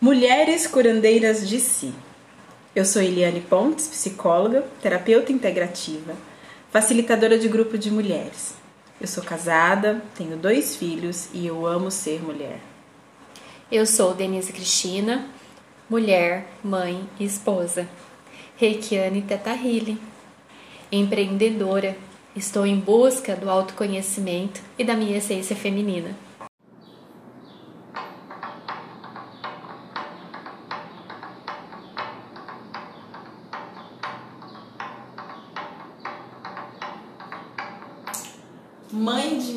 Mulheres curandeiras de si. Eu sou Eliane Pontes, psicóloga, terapeuta integrativa, facilitadora de grupo de mulheres. Eu sou casada, tenho dois filhos e eu amo ser mulher. Eu sou Denise Cristina, mulher, mãe e esposa. Reikiane Teta Healing. Empreendedora, estou em busca do autoconhecimento e da minha essência feminina. Mãe de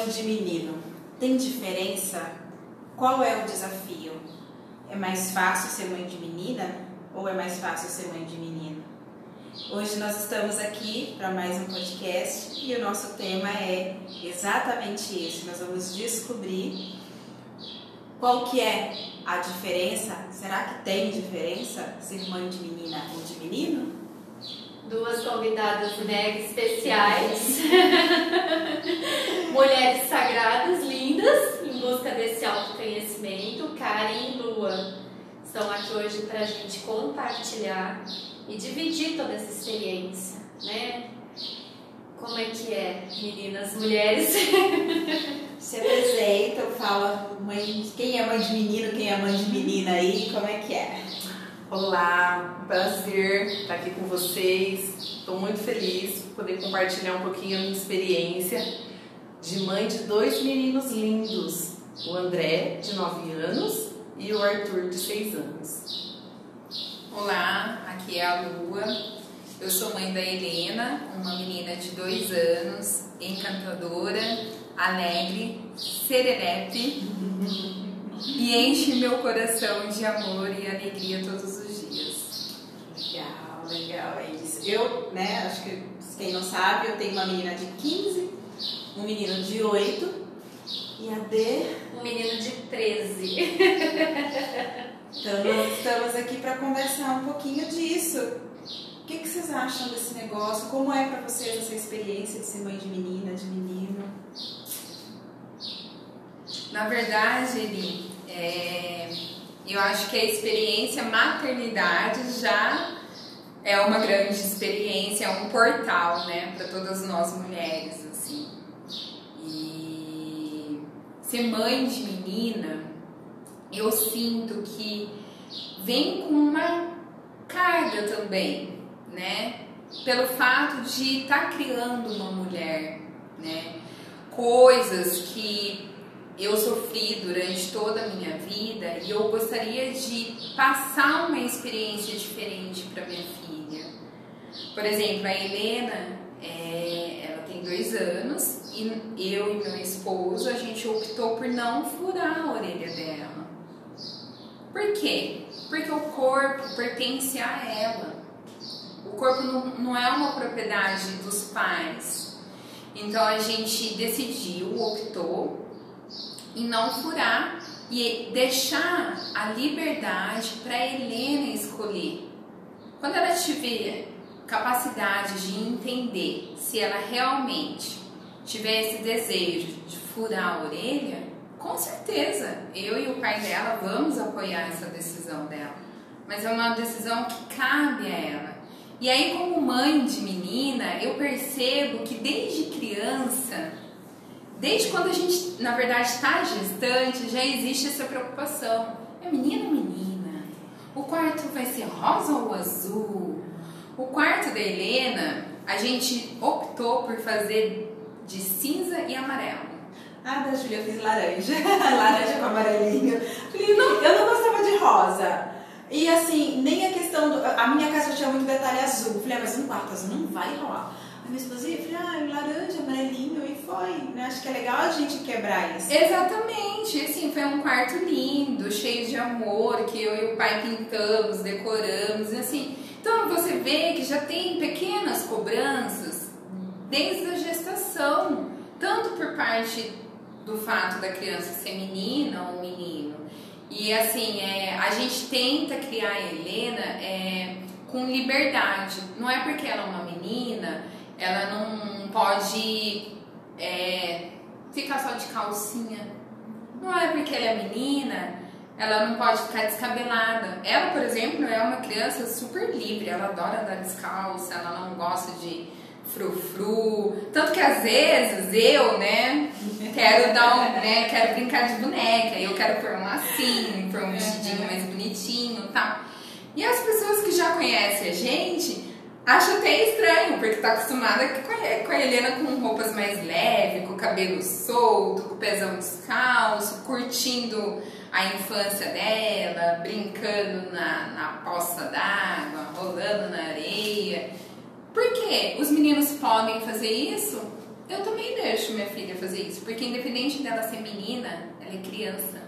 mãe de menino. Tem diferença? Qual é o desafio? É mais fácil ser mãe de menina ou é mais fácil ser mãe de menino? Hoje nós estamos aqui para mais um podcast e o nosso tema é exatamente esse. Nós vamos descobrir qual que é a diferença. Será que tem diferença ser mãe de menina ou de menino? Duas convidadas mega especiais, mulheres sagradas, lindas, em busca desse autoconhecimento, Karen e Lua. Estão aqui hoje para a gente compartilhar e dividir toda essa experiência, né? Como é que é, meninas, mulheres? Se apresenta, fala mãe, quem é mãe de menino, quem é mãe de menina aí, como é que é? Olá, um prazer estar aqui com vocês. Estou muito feliz por poder compartilhar um pouquinho a minha experiência de mãe de dois meninos lindos, o André, de 9 anos, e o Arthur, de 6 anos. Olá, aqui é a Lua. Eu sou mãe da Helena, uma menina de 2 anos, encantadora, alegre, serelepe e enche meu coração de amor e alegria todos os. Legal, é isso. Eu, né, acho que quem não sabe, eu tenho uma menina de 15, um menino de 8 e a D. Um menino de 13. Então, estamos aqui para conversar um pouquinho disso. O que, que vocês acham desse negócio? Como é para vocês essa experiência de ser mãe de menina, de menino? Na verdade, Eli, é, eu acho que a experiência maternidade já é uma grande experiência, é um portal, né, para todas nós mulheres, assim. E ser mãe de menina, eu sinto que vem com uma carga também, né, pelo fato de estar tá criando uma mulher, né, coisas que eu sofri durante toda a minha vida e eu gostaria de passar uma experiência diferente para minha filha. Por exemplo, a Helena, é, ela tem dois anos e eu e meu esposo a gente optou por não furar a orelha dela. Por quê? Porque o corpo pertence a ela. O corpo não, não é uma propriedade dos pais. Então a gente decidiu, optou em não furar e deixar a liberdade para Helena escolher. Quando ela tiver capacidade de entender se ela realmente tiver esse desejo de furar a orelha, com certeza eu e o pai dela vamos apoiar essa decisão dela. Mas é uma decisão que cabe a ela. E aí, como mãe de menina, eu percebo que desde criança Desde quando a gente, na verdade, está gestante, já existe essa preocupação. É menina ou menina? O quarto vai ser rosa ou azul? O quarto da Helena, a gente optou por fazer de cinza e amarelo. Ah, da Júlia eu fiz laranja. laranja com amarelinho. Não, eu não gostava de rosa. E assim, nem a questão do. A minha casa tinha muito detalhe azul. Falei, ah, mas um quarto azul não vai rolar minha esposa ia, falei, ah, laranja, amarelinho, e foi. Né? Acho que é legal a gente quebrar isso. Exatamente, assim, foi um quarto lindo, cheio de amor, que eu e o pai pintamos, decoramos, e assim. Então você vê que já tem pequenas cobranças desde a gestação, tanto por parte do fato da criança ser menina ou menino. E assim, é, a gente tenta criar a Helena é, com liberdade. Não é porque ela é uma menina ela não pode é, ficar só de calcinha. Não é porque ela é menina, ela não pode ficar descabelada. Ela, por exemplo, é uma criança super livre, ela adora andar descalça, ela não gosta de frufru. Tanto que às vezes eu, né, quero dar um, né, quero brincar de boneca, eu quero pôr um lacinho, pôr um vestidinho mais bonitinho e tal. E as pessoas que já conhecem a gente acham até estranho, porque tá acostumada com a Helena com roupas mais leves, com o cabelo solto, com o pezão descalço, curtindo a infância dela, brincando na, na poça d'água, rolando na areia. Por que os meninos podem fazer isso? Eu também deixo minha filha fazer isso, porque independente dela ser menina, ela é criança.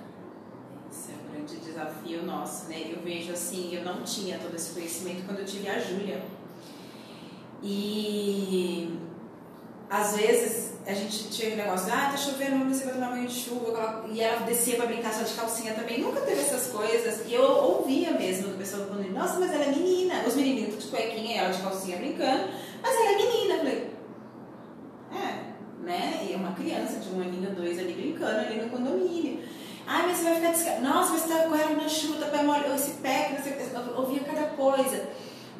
Esse é um grande desafio nosso, né? Eu vejo assim, eu não tinha todo esse conhecimento quando eu tive a Júlia. E às vezes a gente tinha um negócio, ah, tá chovendo, descer pra tomar banho de chuva, e ela descia pra brincar só de calcinha também, nunca teve essas coisas, e eu ouvia mesmo do pessoal falando, nossa, mas ela é menina, os menininhos de cuequinha e ela de calcinha brincando, mas ela é menina, eu falei, é, né, e é uma criança de um aninho, dois ali brincando ali no condomínio, ai, mas você vai ficar descalço, nossa, mas você tá correndo na chuva, tá pé mole, esse pé, eu ouvia cada coisa,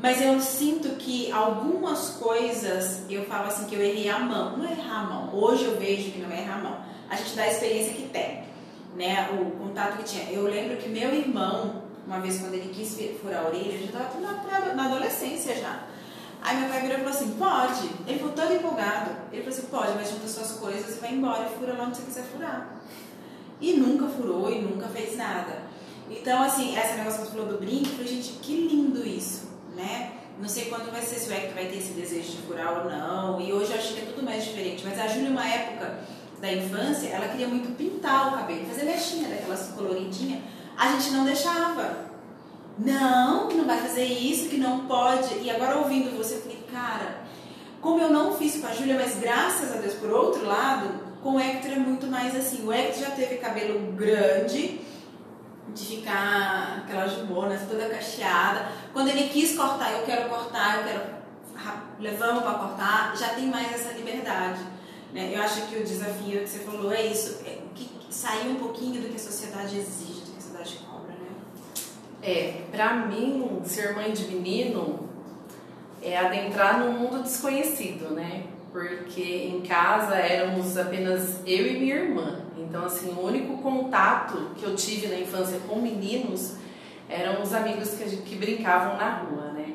mas eu sinto que algumas coisas eu falo assim que eu errei a mão. Não é errar a mão. Hoje eu vejo que não é errar a mão. A gente dá a experiência que tem, né? O contato que tinha. Eu lembro que meu irmão, uma vez quando ele quis furar a orelha, já estava na, na adolescência já. Aí meu pai virou e falou assim, pode. Ele ficou todo empolgado. Ele falou assim, pode, mas junta suas coisas e vai embora e fura lá onde você quiser furar. E nunca furou e nunca fez nada. Então, assim, essa negócio que você falou do brinco, eu falei, gente, que lindo isso né? Não sei quando vai ser, se o Hector vai ter esse desejo de furar ou não. E hoje eu acho que é tudo mais diferente. Mas a Júlia, uma época da infância, ela queria muito pintar o cabelo, fazer mechinha daquelas coloridinhas. A gente não deixava. Não, não vai fazer isso, que não pode. E agora ouvindo você, eu falei, cara, como eu não fiz com a Júlia, mas graças a Deus, por outro lado, com o Hector é muito mais assim. O Hector já teve cabelo grande de ficar aquela jubona toda cacheada. Quando ele quis cortar, eu quero cortar, eu quero levamos para cortar, já tem mais essa liberdade. Né? Eu acho que o desafio que você falou é isso, é que sair um pouquinho do que a sociedade exige, do que a sociedade cobra, né? É, pra mim, ser mãe de menino é adentrar num mundo desconhecido, né? Porque em casa éramos apenas eu e minha irmã. Então, assim, o único contato que eu tive na infância com meninos eram os amigos que, que brincavam na rua, né?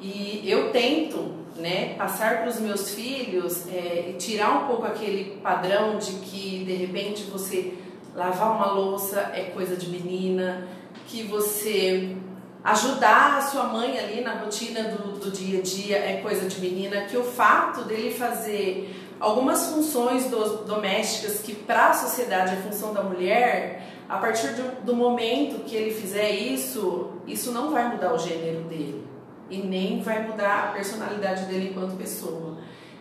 E eu tento, né, passar para os meus filhos é, tirar um pouco aquele padrão de que de repente você lavar uma louça é coisa de menina, que você ajudar a sua mãe ali na rotina do, do dia a dia é coisa de menina, que o fato dele fazer algumas funções do, domésticas que para a sociedade é função da mulher, a partir do, do, momento que ele fizer isso, isso não vai mudar o gênero dele e nem vai mudar a personalidade dele enquanto pessoa.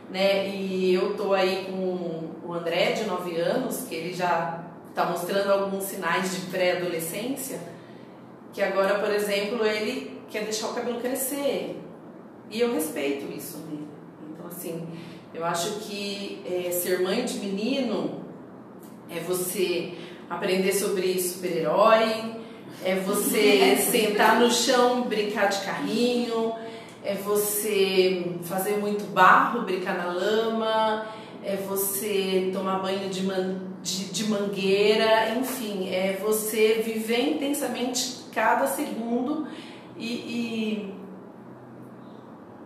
Né? E eu tô aí com o André, de 9 anos, que ele já está mostrando alguns sinais de pré-adolescência, que agora, por exemplo, ele quer deixar o cabelo crescer. E eu respeito isso nele. Então, assim, eu acho que é, ser mãe de menino é você aprender sobre super-herói, é você sentar no chão, brincar de carrinho, é você fazer muito barro, brincar na lama, é você tomar banho de, man, de, de mangueira, enfim, é você viver intensamente cada segundo e, e,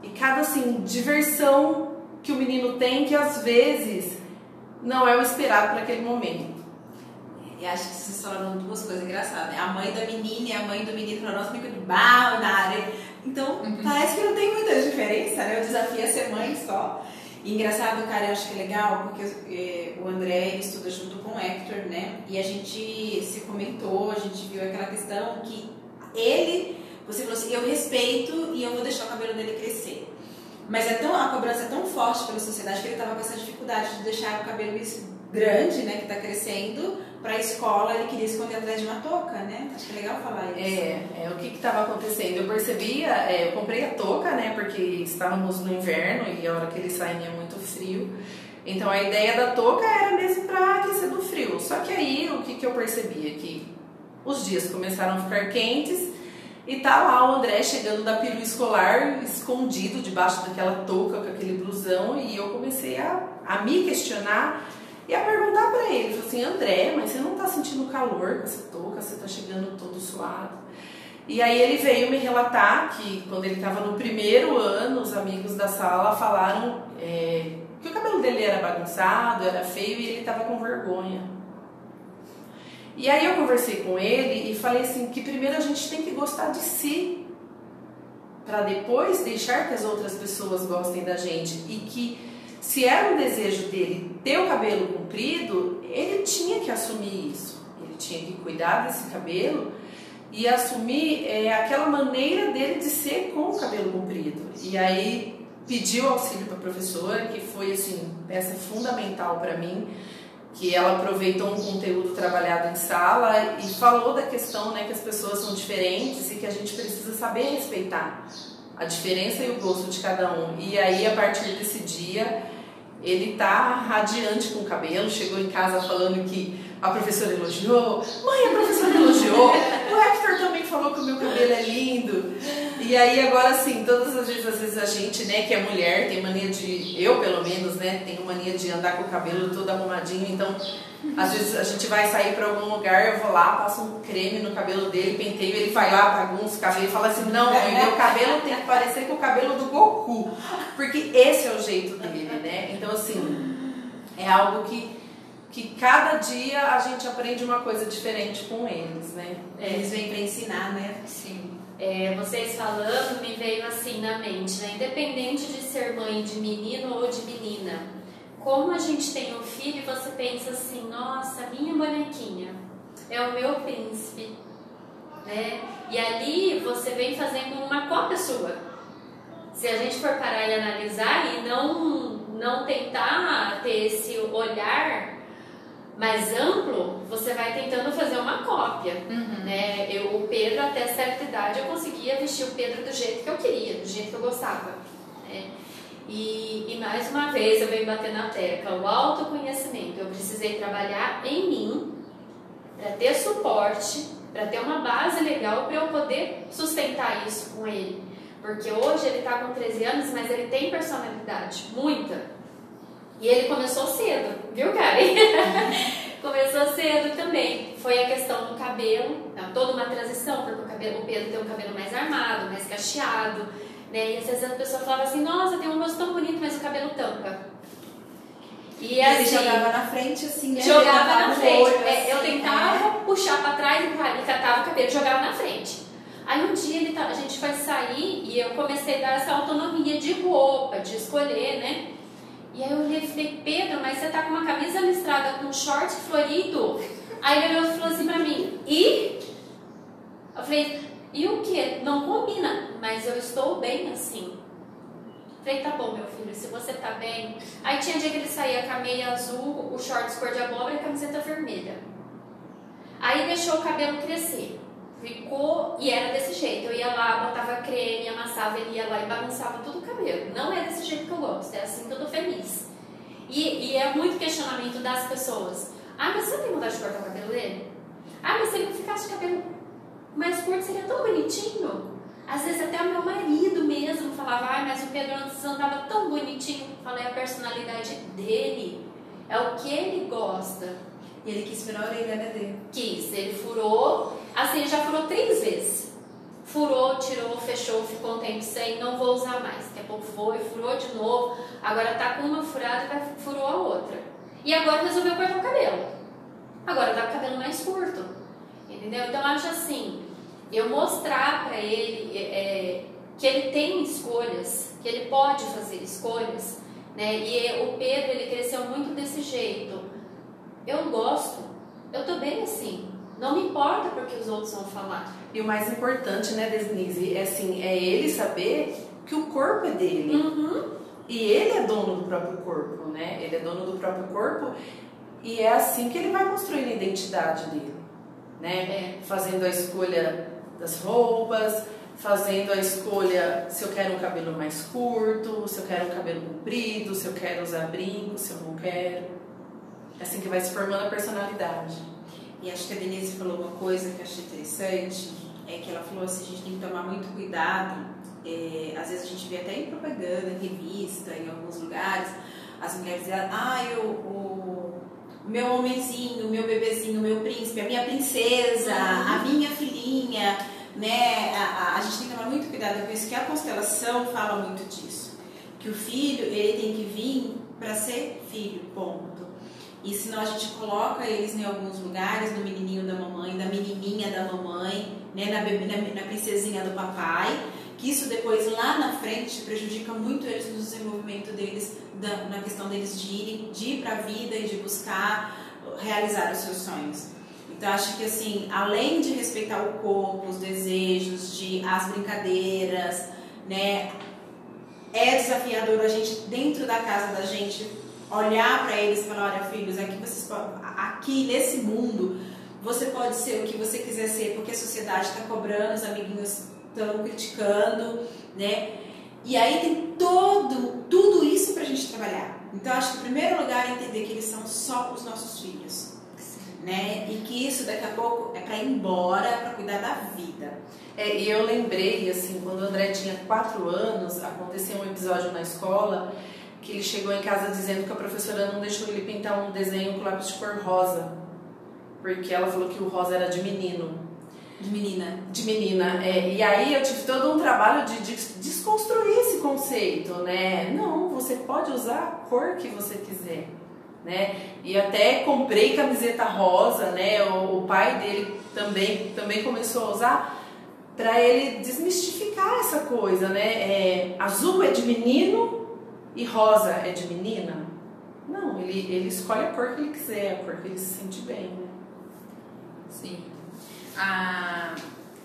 e cada assim, diversão que o menino tem que às vezes não é o esperado para aquele momento. E acho que vocês falaram duas coisas engraçadas. Né? A mãe da menina e a mãe do menino falaram, nossa, brinca de barro na areia. Então, uhum. parece que não tem muita diferença, né? O desafio é ser mãe só. E engraçado, cara, eu acho que é legal, porque é, o André estuda junto com o Hector, né? E a gente se comentou, a gente viu aquela questão que ele, você falou assim, eu respeito e eu vou deixar o cabelo dele crescer. Mas é tão, a cobrança é tão forte pela sociedade que ele estava com essa dificuldade de deixar o cabelo grande, né, que está crescendo, para a escola, ele queria esconder atrás de uma touca, né? Acho que é legal falar isso. É, é o que estava acontecendo. Eu percebia, é, eu comprei a touca, né, porque estávamos no inverno e a hora que ele saía é muito frio. Então a ideia da touca era mesmo para aquecer do frio. Só que aí o que, que eu percebia? Que Os dias começaram a ficar quentes e tá lá o André chegando da peru escolar, escondido debaixo daquela touca com aquele blusão, e eu comecei a, a me questionar e a perguntar para ele, assim, André, mas você não tá sentindo calor com essa touca, você tá chegando todo suado. E aí ele veio me relatar que quando ele estava no primeiro ano, os amigos da sala falaram é, que o cabelo dele era bagunçado, era feio e ele estava com vergonha. E aí eu conversei com ele e falei assim que primeiro a gente tem que gostar de si para depois deixar que as outras pessoas gostem da gente e que se era um desejo dele ter o cabelo comprido, ele tinha que assumir isso. Ele tinha que cuidar desse cabelo e assumir é, aquela maneira dele de ser com o cabelo comprido. E aí pediu auxílio para a professora, que foi assim peça fundamental para mim que ela aproveitou um conteúdo trabalhado em sala e falou da questão né, que as pessoas são diferentes e que a gente precisa saber respeitar a diferença e o gosto de cada um. E aí, a partir desse dia, ele tá radiante com o cabelo, chegou em casa falando que a professora elogiou, mãe, a professora elogiou, o Hector também falou que o meu cabelo é lindo. E aí agora sim, todas as vezes, às vezes a gente, né, que é mulher, tem mania de, eu pelo menos, né, tenho mania de andar com o cabelo todo arrumadinho, então às vezes a gente vai sair para algum lugar, eu vou lá, passo um creme no cabelo dele, penteio, ele vai lá, bagunça o cabelo e fala assim, não, mãe, meu cabelo tem que parecer com o cabelo do Goku, porque esse é o jeito dele, né? Então assim, é algo que que cada dia a gente aprende uma coisa diferente com eles, né? É. Eles vêm para ensinar, né? Sim. É, vocês falando me veio assim na mente, né? Independente de ser mãe de menino ou de menina, como a gente tem um filho, você pensa assim, nossa, minha bonequinha é o meu príncipe, né? E ali você vem fazendo uma cópia sua. Se a gente for parar e analisar e não não tentar ter esse olhar mais amplo, você vai tentando fazer uma cópia. Uhum. Né? Eu, o Pedro, até certa idade, eu conseguia vestir o Pedro do jeito que eu queria, do jeito que eu gostava. Né? E, e mais uma vez eu venho bater na tecla, o autoconhecimento. Eu precisei trabalhar em mim para ter suporte, para ter uma base legal para eu poder sustentar isso com ele. Porque hoje ele está com 13 anos, mas ele tem personalidade, muita. E ele começou cedo, viu, Karen? começou cedo também. Foi a questão do cabelo, tá? toda uma transição, porque o, cabelo, o Pedro tem um cabelo mais armado, mais cacheado, né? E às vezes a pessoa falava assim, nossa, tem um rosto tão bonito, mas o cabelo tampa. E, assim, ele jogava na frente assim, né? Jogava na frente. Olho, é, assim, eu tentava é. puxar para trás e catava o cabelo, jogava na frente. Aí um dia ele, a gente foi sair e eu comecei a dar essa autonomia de roupa, de escolher, né? E aí eu olhei e falei, Pedro, mas você tá com uma camisa listrada com short florido? Aí ele olhou e falou assim pra mim, e? Eu falei, e o que? Não combina, mas eu estou bem assim. Falei, tá bom, meu filho, se você tá bem. Aí tinha dia que ele saía com a meia azul, o shorts cor de abóbora e a camiseta vermelha. Aí deixou o cabelo crescer. Ficou e era desse jeito. Eu ia lá, botava creme, amassava, ele ia lá e bagunçava tudo o cabelo. Não é desse jeito que eu gosto, é assim que eu tô feliz. E, e é muito questionamento das pessoas. Ah, mas você não tem vontade de cortar o cabelo dele? Ah, mas se ele ficasse de cabelo mais curto, seria tão bonitinho. Às vezes até o meu marido mesmo falava, ah, mas o Pedro antes andava tão bonitinho. Falei, a personalidade dele é o que ele gosta. E ele quis furar a orelha né, dele? Quis. Ele furou, assim, já furou três vezes. Furou, tirou, fechou, ficou um tempo sem, não vou usar mais. Daqui a pouco foi, furou de novo. Agora tá com uma furada e furou a outra. E agora resolveu cortar o cabelo. Agora tá com o cabelo mais curto. Entendeu? Então acho assim, eu mostrar para ele é, que ele tem escolhas, que ele pode fazer escolhas, né? E o Pedro ele cresceu muito desse jeito. Eu gosto, eu tô bem assim. Não me importa porque os outros vão falar. E o mais importante, né, Denise, é assim, é ele saber que o corpo é dele. Uhum. E ele é dono do próprio corpo, né? Ele é dono do próprio corpo e é assim que ele vai construir a identidade dele, né? É. Fazendo a escolha das roupas, fazendo a escolha se eu quero um cabelo mais curto, se eu quero um cabelo comprido, se eu quero usar brinco, se eu não quero. É assim que vai se formando a personalidade. E acho que a Denise falou uma coisa que eu achei interessante, é que ela falou assim, a gente tem que tomar muito cuidado, é, às vezes a gente vê até em propaganda, em revista, em alguns lugares, as mulheres dizem, ah, eu, o meu homenzinho, o meu bebezinho, o meu príncipe, a minha princesa, a minha filhinha, né? A, a, a, gente tem que tomar muito cuidado com isso, que a constelação fala muito disso. Que o filho, ele tem que vir para ser filho, ponto. E senão a gente coloca eles em alguns lugares, no menininho da mamãe, da menininha da mamãe, né, na, bebê, na, na princesinha do papai, que isso depois lá na frente prejudica muito eles no desenvolvimento deles, da, na questão deles de ir, de ir para a vida e de buscar realizar os seus sonhos. Então acho que assim, além de respeitar o corpo, os desejos, de as brincadeiras, né, é desafiador a gente dentro da casa da gente olhar para eles e falar, olha filhos, aqui vocês aqui nesse mundo você pode ser o que você quiser ser, porque a sociedade está cobrando, os amiguinhos estão criticando, né? E aí tem todo, tudo isso para a gente trabalhar. Então acho que o primeiro lugar é entender que eles são só os nossos filhos, né? E que isso daqui a pouco é para ir embora, para cuidar da vida. É, e eu lembrei, assim, quando o André tinha quatro anos, aconteceu um episódio na escola que ele chegou em casa dizendo que a professora não deixou ele pintar um desenho com lápis de cor rosa, porque ela falou que o rosa era de menino. De menina. De menina, é. E aí eu tive todo um trabalho de, de desconstruir esse conceito, né? Não, você pode usar a cor que você quiser, né? E até comprei camiseta rosa, né? O, o pai dele também, também começou a usar para ele desmistificar essa coisa, né? É, azul é de menino, e rosa é de menina? Não, ele, ele escolhe a cor que ele quiser, a cor que ele se sente bem, né? Sim. A,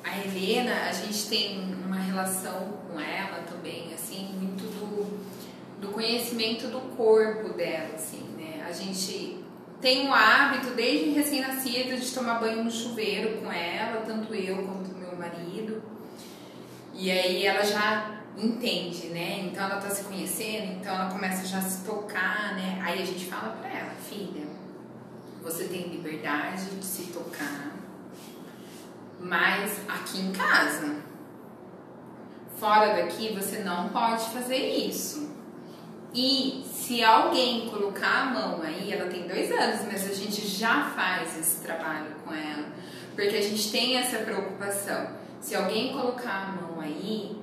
a Helena, a gente tem uma relação com ela também, assim, muito do, do conhecimento do corpo dela, assim, né? A gente tem o hábito, desde recém-nascida, de tomar banho no chuveiro com ela, tanto eu quanto meu marido. E aí ela já entende, né? Então ela tá se conhecendo, então ela começa já a se tocar, né? Aí a gente fala pra ela, filha, você tem liberdade de se tocar, mas aqui em casa. Fora daqui você não pode fazer isso. E se alguém colocar a mão aí, ela tem dois anos, mas a gente já faz esse trabalho com ela, porque a gente tem essa preocupação. Se alguém colocar a mão aí,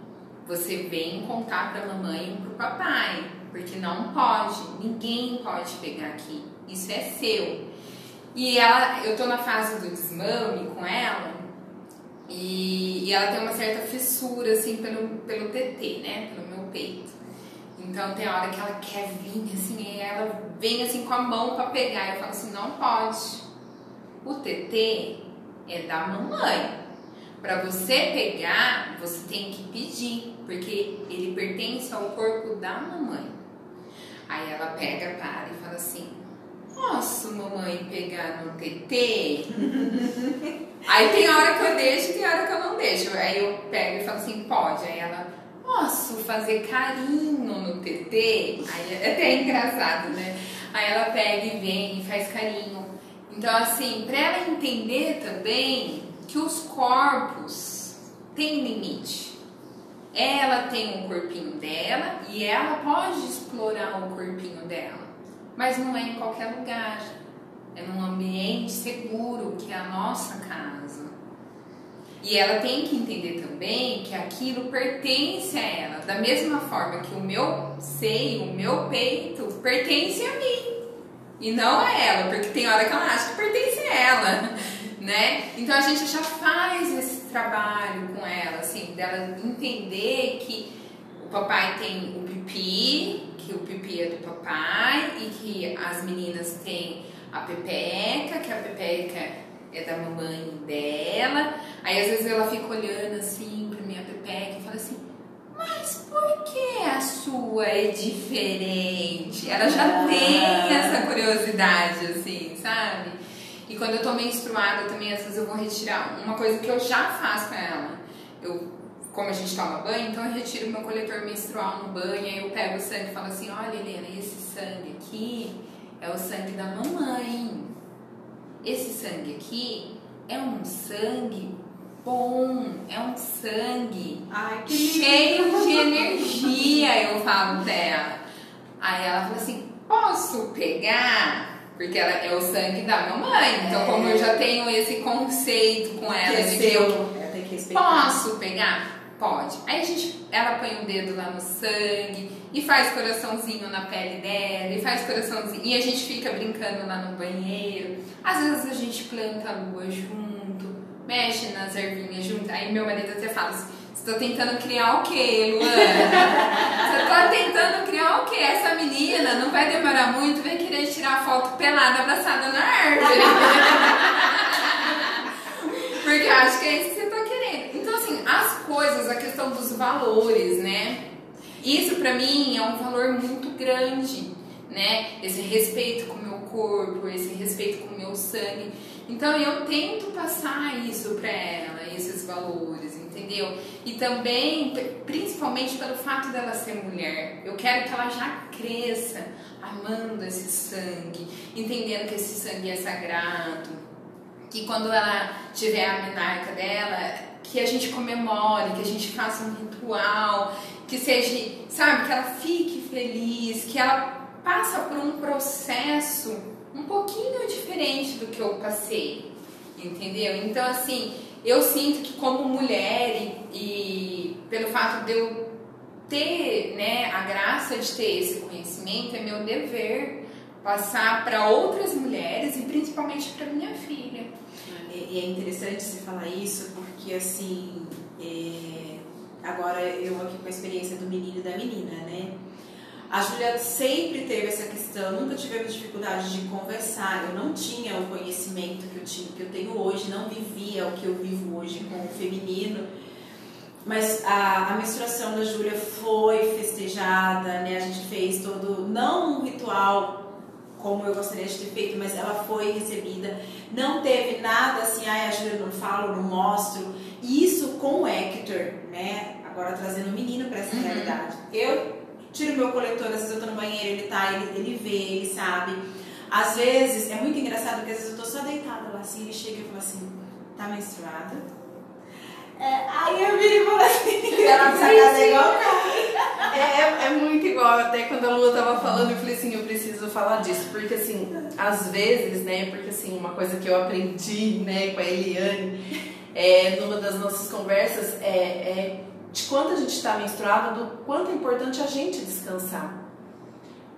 você vem contar para a mamãe e para o papai, porque não pode, ninguém pode pegar aqui, isso é seu. E ela, eu tô na fase do desmame com ela, e, e ela tem uma certa fissura assim pelo, pelo TT, né, pelo meu peito. Então tem hora que ela quer vir assim, e ela vem assim com a mão para pegar, eu falo assim, não pode. O TT é da mamãe. Para você pegar, você tem que pedir, porque ele pertence ao corpo da mamãe. Aí ela pega, para e fala assim: Posso, mamãe, pegar no TT? Aí tem hora que eu deixo tem hora que eu não deixo. Aí eu pego e falo assim: Pode. Aí ela: Posso fazer carinho no TT? Aí é até engraçado, né? Aí ela pega e vem e faz carinho. Então, assim, para ela entender também que os corpos têm limite. Ela tem um corpinho dela e ela pode explorar o corpinho dela, mas não é em qualquer lugar. É num ambiente seguro, que é a nossa casa. E ela tem que entender também que aquilo pertence a ela, da mesma forma que o meu seio, o meu peito, pertence a mim e não a ela, porque tem hora que ela acha que pertence a ela né? Então a gente já faz esse trabalho com ela, assim, dela entender que o papai tem o pipi, que o pipi é do papai e que as meninas têm a pepeca, que a pepeca é da mamãe dela. Aí às vezes ela fica olhando assim pra minha pepeca e fala assim: mas por que a sua é diferente? Ela já tem essa curiosidade, assim, sabe? E quando eu tô menstruada também, às vezes eu vou retirar. Uma coisa que eu já faço com ela, eu, como a gente toma banho, então eu retiro meu coletor menstrual no banho, aí eu pego o sangue e falo assim, olha Helena, esse sangue aqui é o sangue da mamãe. esse sangue aqui é um sangue bom, é um sangue Ai, cheio lindo. de energia, eu falo pra ela. Aí ela fala assim: posso pegar? Porque ela é o sangue da minha mãe. Então, É. como eu já tenho esse conceito com Que ela é de que eu que. Posso pegar? Pode. Aí a gente, ela põe o dedo lá no sangue e faz coraçãozinho na pele dela e faz coraçãozinho e a gente fica brincando lá no banheiro. Às vezes a gente planta a lua junto, mexe nas ervinhas junto. Aí meu marido até fala assim: você tá tentando criar o quê, Luana? Você tá tentando criar o quê? Essa menina não vai demorar muito, vai querer tirar foto pelada abraçada na árvore. Porque eu acho que é isso que você tá querendo. Então, assim, as coisas, a questão dos valores, né? Isso pra mim é um valor muito grande, né? Esse respeito com o meu corpo, esse respeito com o meu sangue. Então eu tento passar isso pra ela, esses valores, entendeu? E também, principalmente pelo fato dela ser mulher, eu quero que ela já cresça amando esse sangue, entendendo que esse sangue é sagrado, que quando ela tiver a menarca dela, que a gente comemore, que a gente faça um ritual, que seja, sabe, que ela fique feliz, que ela passa por um processo um pouquinho diferente do que eu passei, entendeu? Então, assim, eu sinto que como mulher e, e pelo fato de eu ter, né, a graça de ter esse conhecimento, é meu dever passar para outras mulheres e principalmente para minha filha. E e é interessante você falar isso porque, assim, é, agora eu aqui com a experiência do menino e da menina, né? A Júlia sempre teve essa questão, nunca tivemos dificuldade de conversar. Eu não tinha o conhecimento que eu, tinha, que eu tenho hoje, não vivia o que eu vivo hoje com o feminino. Mas a, a menstruação da Júlia foi festejada, né? A gente fez todo, não um ritual como eu gostaria de ter feito, mas ela foi recebida. Não teve nada assim, ai, a Júlia não fala, não mostro. E isso com o Hector, né? Agora trazendo o menino para essa Uhum. realidade. Eu tiro meu coletor, às vezes eu tô no banheiro, ele tá, ele, ele vê, ele sabe. Às vezes, é muito engraçado porque às vezes eu tô só deitada lá assim, ele chega e fala assim, tá menstruada? É, aí eu viro e falo assim, ela sacada é igual É, é, muito igual, até quando a Lua tava falando, eu falei assim, eu preciso falar disso, porque assim, às vezes, né, porque assim, uma coisa que eu aprendi, né, com a Eliane, é, numa das nossas conversas, é, é de quando a gente está menstruada, do quanto é importante a gente descansar.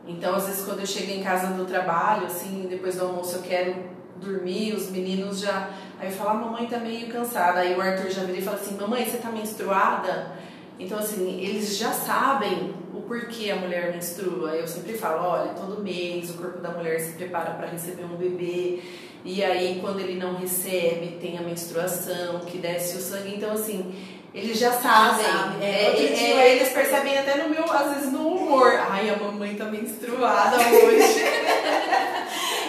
Então, às vezes, quando eu chego em casa do trabalho, assim, depois do almoço eu quero dormir, os meninos já. Aí eu falo, a mamãe tá meio cansada. Aí o Arthur já vira e fala assim: mamãe, você tá menstruada? Então, assim, eles já sabem o porquê a mulher menstrua. Eu sempre falo: olha, todo mês o corpo da mulher se prepara para receber um bebê. E aí, quando ele não recebe, tem a menstruação, que desce o sangue. Então, assim, eles já sabem. sabem. É, Outro é, dia é, eles percebem até no meu, às vezes, no humor. Ai, a mamãe tá menstruada hoje.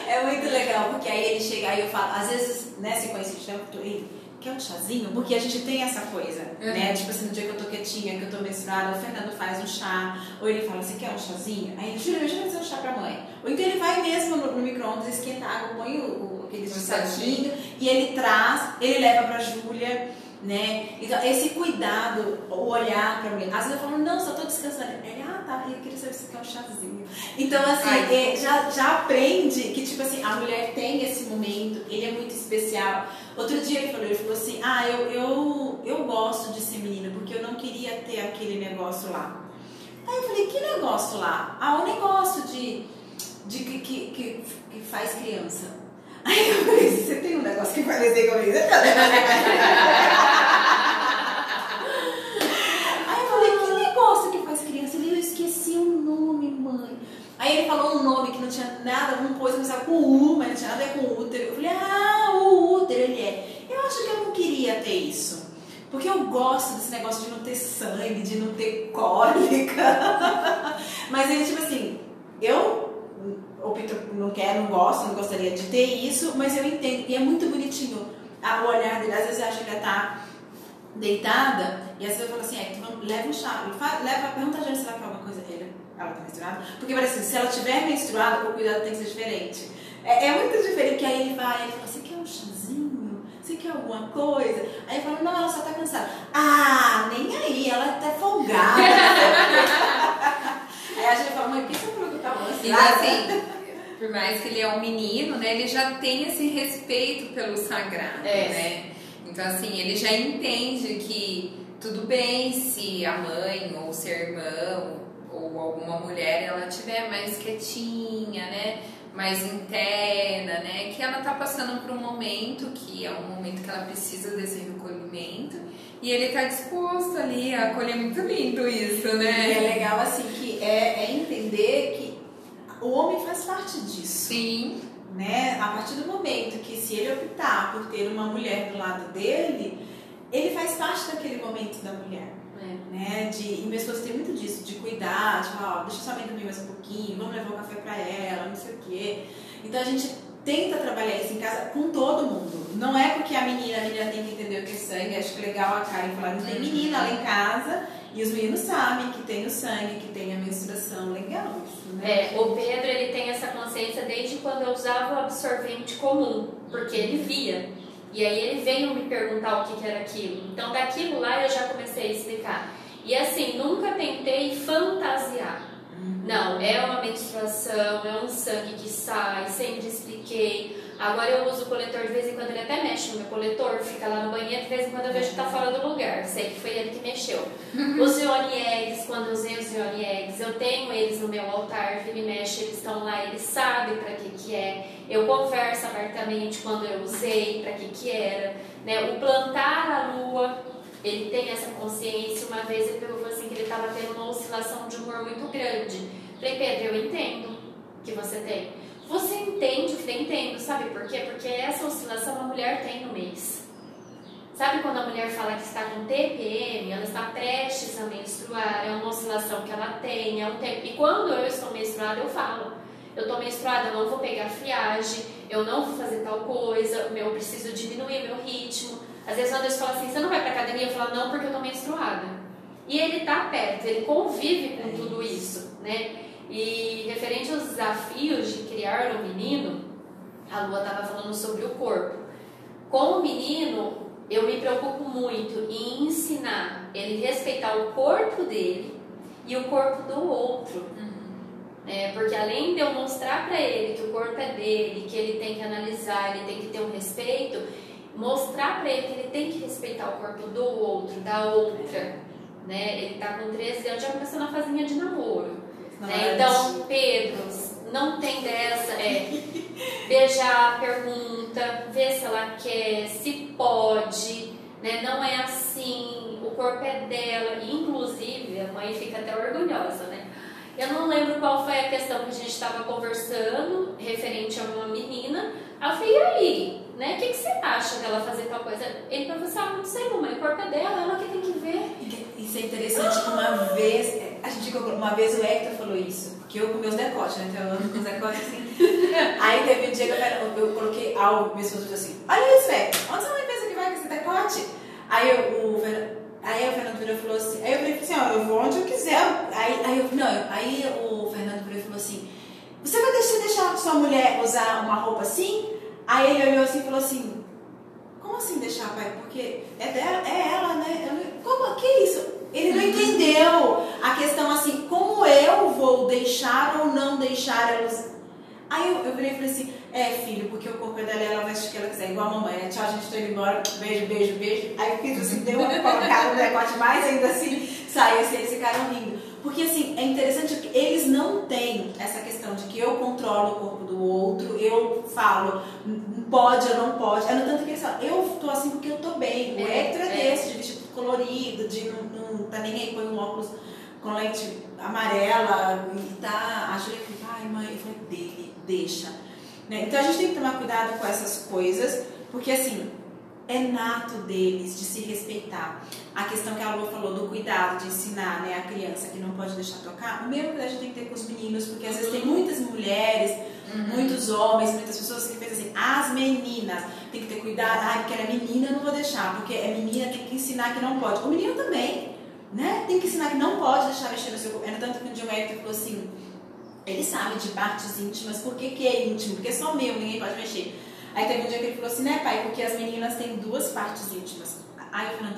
É muito legal, porque aí ele chega, aí eu falo, às vezes, né, se conhece de tempo, tô, ei, quer um chazinho? Porque a gente tem essa coisa, né? Tipo assim, no dia que eu tô quietinha, que eu tô menstruada, o Fernando faz um chá, ou ele fala, você quer um chazinho? Aí ele, Júlia, eu fazer um chá pra mãe. Ou então ele vai mesmo no, no micro-ondas, esquenta água, põe o, o, aquele Um chazinho, e ele traz, ele leva pra Júlia, né? Então, esse cuidado, o olhar pra mim. Às vezes eu falo, não, só tô descansando. Ele, ah, tá, eu queria saber se você quer um chazinho. Então, assim, Ai, é, já, já aprende que, tipo assim, a mulher tem esse momento, ele é muito especial. Outro dia ele falou, ele falou assim, ah, eu, eu, eu gosto de ser menina, porque eu não queria ter aquele negócio lá. Aí eu falei, que negócio lá? Ah, o negócio de, de que, que, que, que faz criança. Aí eu falei, você tem um negócio que faz assim comigo? Aí eu falei, que negócio que faz criança? Eu esqueci o nome, mãe. Aí ele falou um nome que não tinha nada, alguma coisa começava com U, mas não tinha nada a ver com útero. Eu falei, ah, o útero ele é. Eu acho que eu não queria ter isso. Porque eu gosto desse negócio de não ter sangue, de não ter cólica. Mas ele, tipo assim, eu opto, não quero, não gosto, não gostaria de ter isso, mas eu entendo. E é muito bonitinho o olhar dele. Às vezes a Júlia tá deitada e às vezes eu falo assim, é, então, leva um chá, leva, pergunta a Júlia se ela quer alguma coisa. Ele, ela tá menstruada? Porque parece assim, se ela tiver menstruada, o cuidado tem que ser diferente. É, é muito diferente, que aí ele vai, ele fala, você quer um chazinho? Você quer alguma coisa? Aí fala, não, ela só tá cansada. Ah, nem aí, ela tá folgada. aí a gente fala, mãe, por que você falou que eu tava E assim, por mais que ele é um menino, né, ele já tem esse respeito pelo sagrado, É. né? Então assim, ele já entende que tudo bem se a mãe ou seu irmão ou alguma mulher ela tiver mais quietinha, né? Mais interna, né? Que ela tá passando por um momento que é um momento que ela precisa desse recolhimento e ele tá disposto ali a acolher muito lindo isso, E é né? legal assim que é, é entender que o homem faz parte disso. Sim. Né? A partir do momento que se ele optar por ter uma mulher do lado dele, ele faz parte daquele momento da mulher. É. Né? De, e pessoas têm muito disso, de cuidar, de falar, ó, deixa sua mãe dormir mais um pouquinho, vamos levar um café pra ela, não sei o quê. Então a gente tenta trabalhar isso em casa com todo mundo. Não é porque a menina, a menina tem que entender o que é sangue, acho que é legal a Karen falar, não tem menina lá em casa e os meninos sabem que tem o sangue, que tem a menstruação, legal isso, né? É, o Pedro ele tem essa consciência desde quando eu usava o absorvente comum, porque ele via. E aí ele veio me perguntar o que, que era aquilo. Então daquilo lá eu já comecei a explicar. E assim, nunca tentei fantasiar. Não, é uma menstruação, é um sangue que sai, sempre expliquei. Agora eu uso o coletor de vez em quando, ele até mexe no meu coletor, fica lá no banheiro, de vez em quando eu vejo que tá fora do lugar. Sei que foi ele que mexeu. Os Ione Eggs, quando eu usei os Ione Eggs, eu tenho eles no meu altar, vira e mexe, eles estão lá, eles sabem para que que é. Eu converso abertamente quando eu usei, para que que era. Né? O plantar a lua, ele tem essa consciência. Uma vez ele falou assim que ele estava tendo uma oscilação de humor muito grande. Falei, Pedro, eu entendo que você tem. Você entende? Eu falei, entendo. Sabe por quê? Porque essa oscilação a mulher tem no mês. Sabe quando a mulher fala que está com TPM, ela está prestes a menstruar, é uma oscilação que ela tem, é um tempo. E quando eu estou menstruada, eu falo. Eu estou menstruada, eu não vou pegar friagem, eu não vou fazer tal coisa, eu preciso diminuir meu ritmo. Às vezes, quando eu falo assim, você não vai pra academia? Eu falo, não, porque eu estou menstruada. E ele está perto, ele convive com tudo isso, né? E referente aos desafios de criar um menino, a Lua estava falando sobre o corpo. Com o menino, eu me preocupo muito em ensinar ele respeitar o corpo dele e o corpo do outro. É, porque além de eu mostrar para ele que o corpo é dele, que ele tem que analisar, ele tem que ter um respeito, mostrar para ele que ele tem que respeitar o corpo do outro, da outra. Né? Ele tá com 13 anos, já começou na fazinha de namoro. Né? Então, Pedro, não tem dessa, é beijar, pergunta, ver se ela quer, se pode, né? Não é assim, o corpo é dela, inclusive a mãe fica até orgulhosa? Eu não lembro qual foi a questão que a gente estava conversando referente a uma menina. Aí eu falei, e aí? Né? O que, que você acha dela fazer tal coisa? Ele falou assim, ah, não sei, mamãe, o corpo é dela, ela que tem que ver. Isso é interessante que uma vez, a gente uma vez o Hector falou isso, porque eu com meus decotes, né? Então eu ando com os decotes assim. Aí teve um dia que eu, eu coloquei algo, minha esposa assim: Olha isso, Hector, onde sua mãe pensa que vai com esse decote? Aí eu, o, Fer- aí o Fernando e falou assim: Aí eu falei assim: Ó, eu vou onde eu quiser. Aí, aí, eu, não, aí o Fernando e falou assim: Você vai deixar, deixar sua mulher usar uma roupa assim? Aí ele olhou assim e falou assim: como assim deixar, pai? Porque é dela, é ela, né? Eu como? Que isso? Ele não entendeu a questão assim, como eu vou deixar ou não deixar ela usar? Aí eu, eu virei e falei assim, é filho, porque o corpo é dela ela vai assistir o que ela quiser, igual a mamãe, né? Tchau, gente, tô indo embora, beijo, beijo, beijo. Aí eu fiz assim, deu uma colocada no decote mais ainda assim, saiu assim, eles ficaram rindo. Porque assim, é interessante que eles não têm essa questão de que eu controlo o corpo do outro, eu falo, "N- pode ou não pode. É no tanto que eles falam, eu tô assim porque eu tô bem. O É, é, é. desse, de vestido colorido, de não, não tá nem aí, põe um óculos com lente amarela e tá. A Júlia fica, ai mãe, eu falei, dele, deixa. Né? Então a gente tem que tomar cuidado com essas coisas, porque assim, é nato deles de se respeitar. A questão que a Lu falou do cuidado, de ensinar né, a criança que não pode deixar tocar, o mesmo cuidado a gente tem que ter com os meninos, porque às vezes tem muitas mulheres, muitos homens, muitas pessoas que pensam assim, as meninas, tem que ter cuidado, ai, porque ela é menina, eu não vou deixar, porque é menina, tem que ensinar que não pode. O menino também, né? Tem que ensinar que não pode deixar mexer no seu corpo. É tanto que o Hector falou assim, Ele sabe de partes íntimas, por que, que é íntimo? Porque é só meu, ninguém pode mexer. Aí teve um dia que ele falou assim, né, pai? Porque as meninas têm duas partes íntimas. Aí eu falei,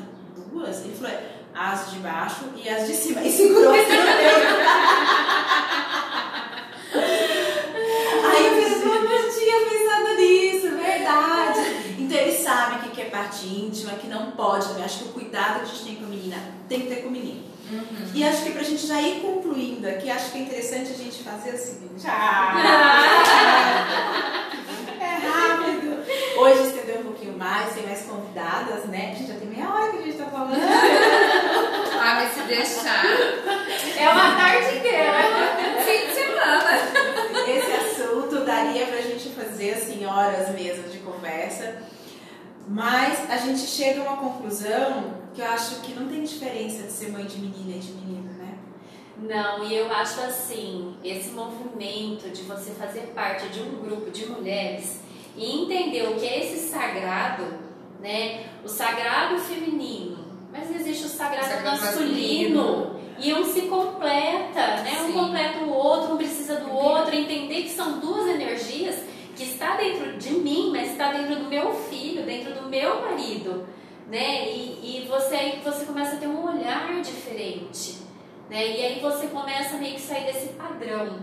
duas? Ele falou, é, as de baixo e as de cima. E segurou assim no. Aí eu falei, não, não tinha pensado nisso, verdade. Então ele sabe o que é parte íntima, que não pode. Eu acho que o cuidado que a gente tem com a menina tem que ter com o menino. Uhum. E acho que pra gente já ir concluindo aqui, acho que é interessante a gente fazer o seguinte. Ah, é rápido. Hoje estendeu um pouquinho mais, tem mais convidadas, né? A gente já tem meia hora que a gente tá falando. ah, mas se deixar. É uma tarde inteira. Fim de semana. Esse assunto daria pra gente fazer assim horas mesmo de conversa. Mas a gente chega a uma conclusão que eu acho que não tem diferença de ser mãe de menina e de menino, né? Não, e eu acho assim, esse movimento de você fazer parte de um grupo de mulheres e entender o que é esse sagrado, né? O sagrado feminino, mas existe o sagrado, o sagrado masculino. masculino. E um se completa, né? Sim. Um completa o outro, um precisa do outro, entender que são duas energias que está dentro de mim, mas está dentro do meu filho, dentro do meu marido né? E, e você aí você começa a ter um olhar diferente, né? E aí você começa meio que sair desse padrão,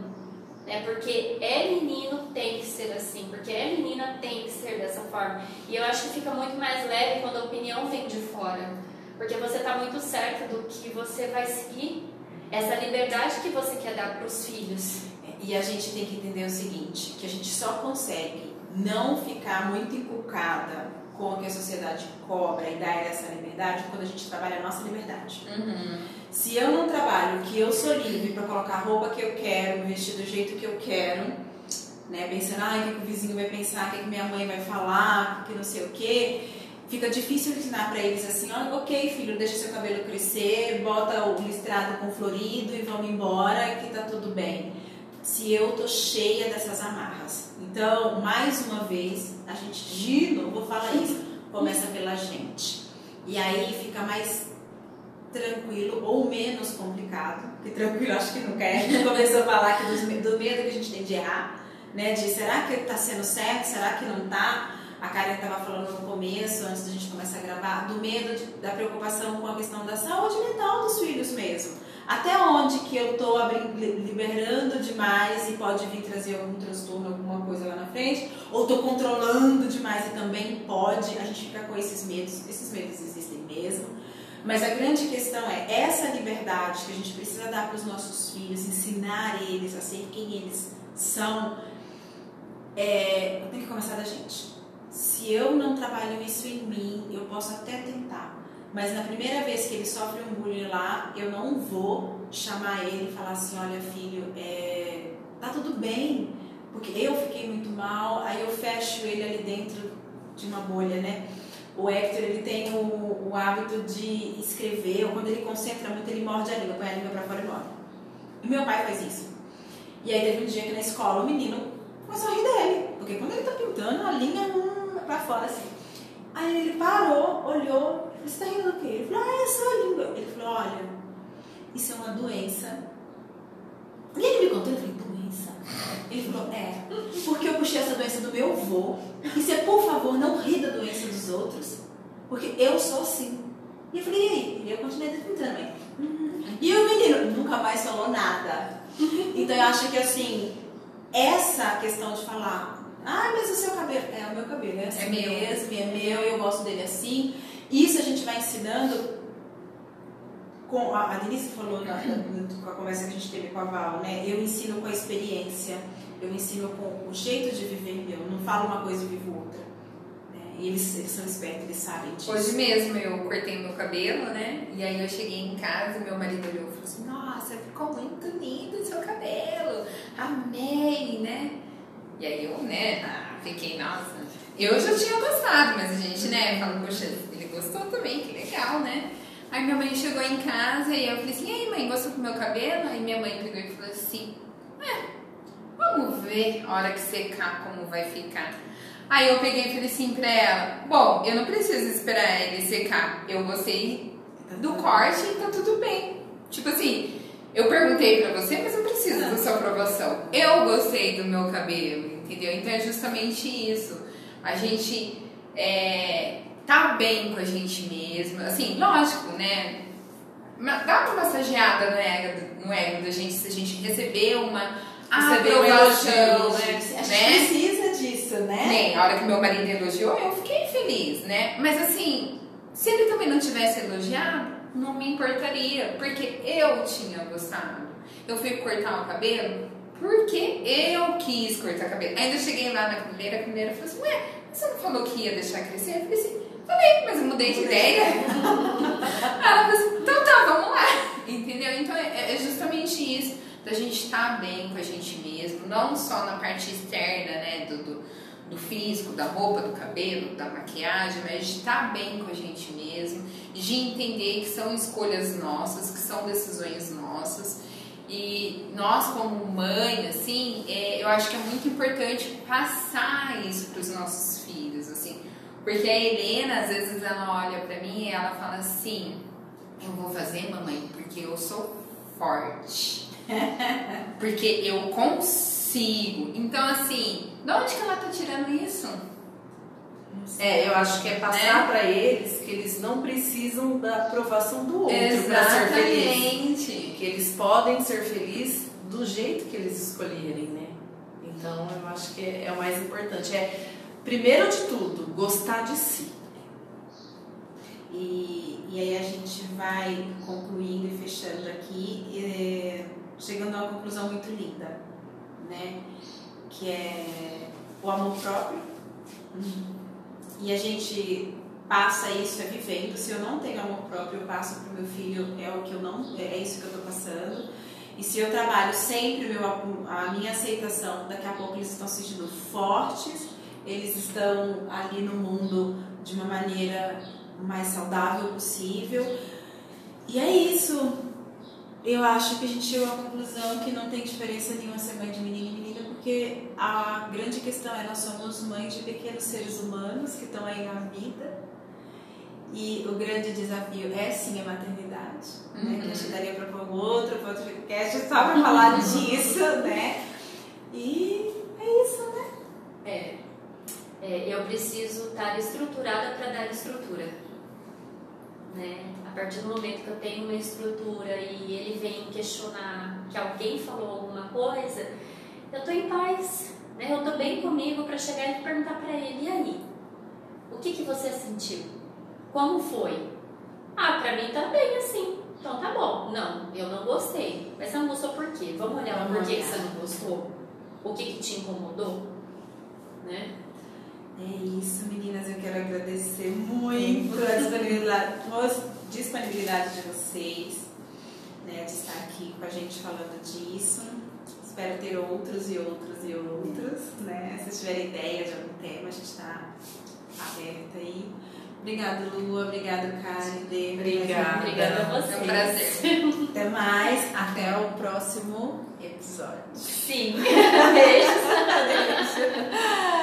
né? Porque é menino tem que ser assim, porque é menina tem que ser dessa forma. E eu acho que fica muito mais leve quando a opinião vem de fora, porque você está muito certo do que você vai seguir, essa liberdade que você quer dar para os filhos. E a gente tem que entender o seguinte, que a gente só consegue não ficar muito inculcada com o que a sociedade cobra e dá essa liberdade quando a gente trabalha a nossa liberdade. Uhum. Se eu não trabalho que eu sou livre para colocar a roupa que eu quero, vestir do jeito que eu quero, né, pensando, ah, o que o vizinho vai pensar, o que minha mãe vai falar, que não sei o quê, fica difícil ensinar para eles assim, ok filho, deixa seu cabelo crescer, bota o listrado com florido e vamos embora que tá tudo bem. Se eu tô cheia dessas amarras. Então, mais uma vez, a gente, de novo, vou falar isso, começa pela gente. E aí fica mais tranquilo ou menos complicado, porque tranquilo acho que não quer. A gente começou a falar aqui do, do medo que a gente tem de errar, né? De será que está sendo certo, será que não está? A Karen estava falando no começo, antes da gente começar a gravar, do medo, de, da preocupação com a questão da saúde mental dos filhos mesmo. Até onde que eu estou liberando demais e pode vir trazer algum transtorno, alguma coisa lá na frente, ou estou controlando demais e também pode, a gente fica com esses medos, esses medos existem mesmo, mas a grande questão é essa liberdade que a gente precisa dar para os nossos filhos, ensinar eles a ser quem eles são, é, tenho que começar da gente. Se eu não trabalho isso em mim, eu posso até tentar, mas na primeira vez que ele sofre um bullying lá, eu não vou chamar ele e falar assim, olha filho, é, tá tudo bem, porque eu fiquei muito mal, aí eu fecho ele ali dentro de uma bolha, né? O Hector, ele tem o, o hábito de escrever, ou quando ele concentra muito, ele morde a língua, põe a língua pra fora e morre. E meu pai faz isso. E aí teve um dia que na escola o menino começou a rir dele, porque quando ele tá pintando, a linha hum, pra fora assim. Aí ele parou, olhou, você está rindo do quê? Ele falou, ah, é só a língua. Ele falou, olha, isso é uma doença. E ele me contou, eu falei, doença? Ele falou, é, porque eu puxei essa doença do meu avô. E você, por favor, não ri da doença dos outros, porque eu sou assim. E eu falei, e aí? E eu continuei tentando. Uhum. E o menino nunca mais falou nada. Então eu acho que assim, essa questão de falar, ah, mas o seu cabelo, é o meu cabelo, é assim é meu. mesmo, é meu, eu gosto dele assim. Isso a gente vai ensinando com a, Denise falou na, com a conversa que a gente teve com a Val, né? Eu ensino com a experiência, eu ensino com o jeito de viver meu. não falo uma coisa e vivo outra. Né? E eles, eles são espertos, eles sabem disso. Hoje mesmo eu cortei meu cabelo, né? E aí eu cheguei em casa e meu marido olhou e falou assim: Nossa, ficou muito lindo seu cabelo, amei, né? E aí eu, né, fiquei, nossa. Eu já tinha gostado, mas a gente, né, fala, poxa, gostou também, que legal, né? Aí minha mãe chegou em casa e eu falei assim, e aí mãe, gostou do meu cabelo? Aí minha mãe pegou e falou assim, é, vamos ver a hora que secar como vai ficar. Aí eu peguei e falei assim pra ela, bom, eu não preciso esperar ele secar, eu gostei do corte e tá tudo bem. Tipo assim, Eu perguntei pra você, mas eu preciso da sua aprovação. Eu gostei do meu cabelo, entendeu? Então é justamente isso. A gente é, tá bem com a gente mesma. Assim, lógico, né? Dá uma massageada no ego, no ego da gente se a gente receber uma um aprovação, elogio, né? A gente né? precisa disso, né? Nem, a hora que meu marido elogiou, eu fiquei feliz, né? Mas assim, se ele também não tivesse elogiado, não me importaria, porque eu tinha gostado. Eu fui cortar o cabelo porque eu quis cortar o cabelo. Ainda cheguei lá na cabeleireira, a cabeleireira falou assim: Ué, você não falou que ia deixar crescer? Eu falei assim: Falei, mas eu mudei de ideia. Ela falou assim: Então tá, vamos lá. Entendeu? Então é, é justamente isso, da gente estar bem com a gente mesmo, não só na parte externa, né, do, do, do físico, da roupa, do cabelo, da maquiagem, mas de estar bem com a gente mesmo, de entender que são escolhas nossas, que são decisões nossas. E nós, como mãe, assim, é, eu acho que é muito importante passar isso para os nossos filhos, assim, porque a Helena, às vezes, ela olha para mim e ela fala assim: Eu vou fazer, mamãe, porque eu sou forte, porque eu consigo. Então, assim, de onde que ela tá tirando isso? É, eu acho que é passar Né? pra eles que eles não precisam da aprovação do outro pra ser feliz. Que eles podem ser felizes do jeito que eles escolherem, né? Então eu acho que é, é o mais importante. É, primeiro de tudo, gostar de si. E, e aí a gente vai concluindo e fechando aqui, eh, chegando a uma conclusão muito linda, né? Que é o amor próprio. E a gente passa isso é vivendo. Se eu não tenho amor próprio, eu passo para o meu filho, é o que eu não, é isso que eu estou passando. E se eu trabalho sempre meu, a minha aceitação, daqui a pouco eles estão se sentindo fortes, eles estão ali no mundo de uma maneira mais saudável possível. E é isso. Eu acho que a gente chegou à conclusão que não tem diferença nenhuma ser mãe de menino e menina, porque a grande questão é nós somos mães de pequenos seres humanos que estão aí na vida. E o grande desafio é sim a maternidade, né? Que a gente daria para um outro, podcast só para falar disso, né? E é isso, né? É, é, eu preciso estar estruturada para dar estrutura. Né? A partir do momento que eu tenho uma estrutura e ele vem questionar que alguém falou alguma coisa, eu estou em paz. Né? Eu estou bem comigo para chegar e perguntar para ele: e aí? O que, que você sentiu? Como foi? Ah, para mim tá bem assim. Então tá bom. Não, eu não gostei. Mas você não gostou por quê? Vamos olhar porquê que você não gostou? O que, que te incomodou? Né? É isso, meninas. Eu quero agradecer muito a disponibilidade, disponibilidade de vocês, né, de estar aqui com a gente falando disso. Espero ter outros e outros e outros, né? Se tiverem ideia de algum tema, a gente está aberta aí. Obrigada, Lua. Obrigada, Karen. Obrigada. Obrigada a É vocês. um prazer. Até mais. Até o próximo episódio. Sim. Beijos.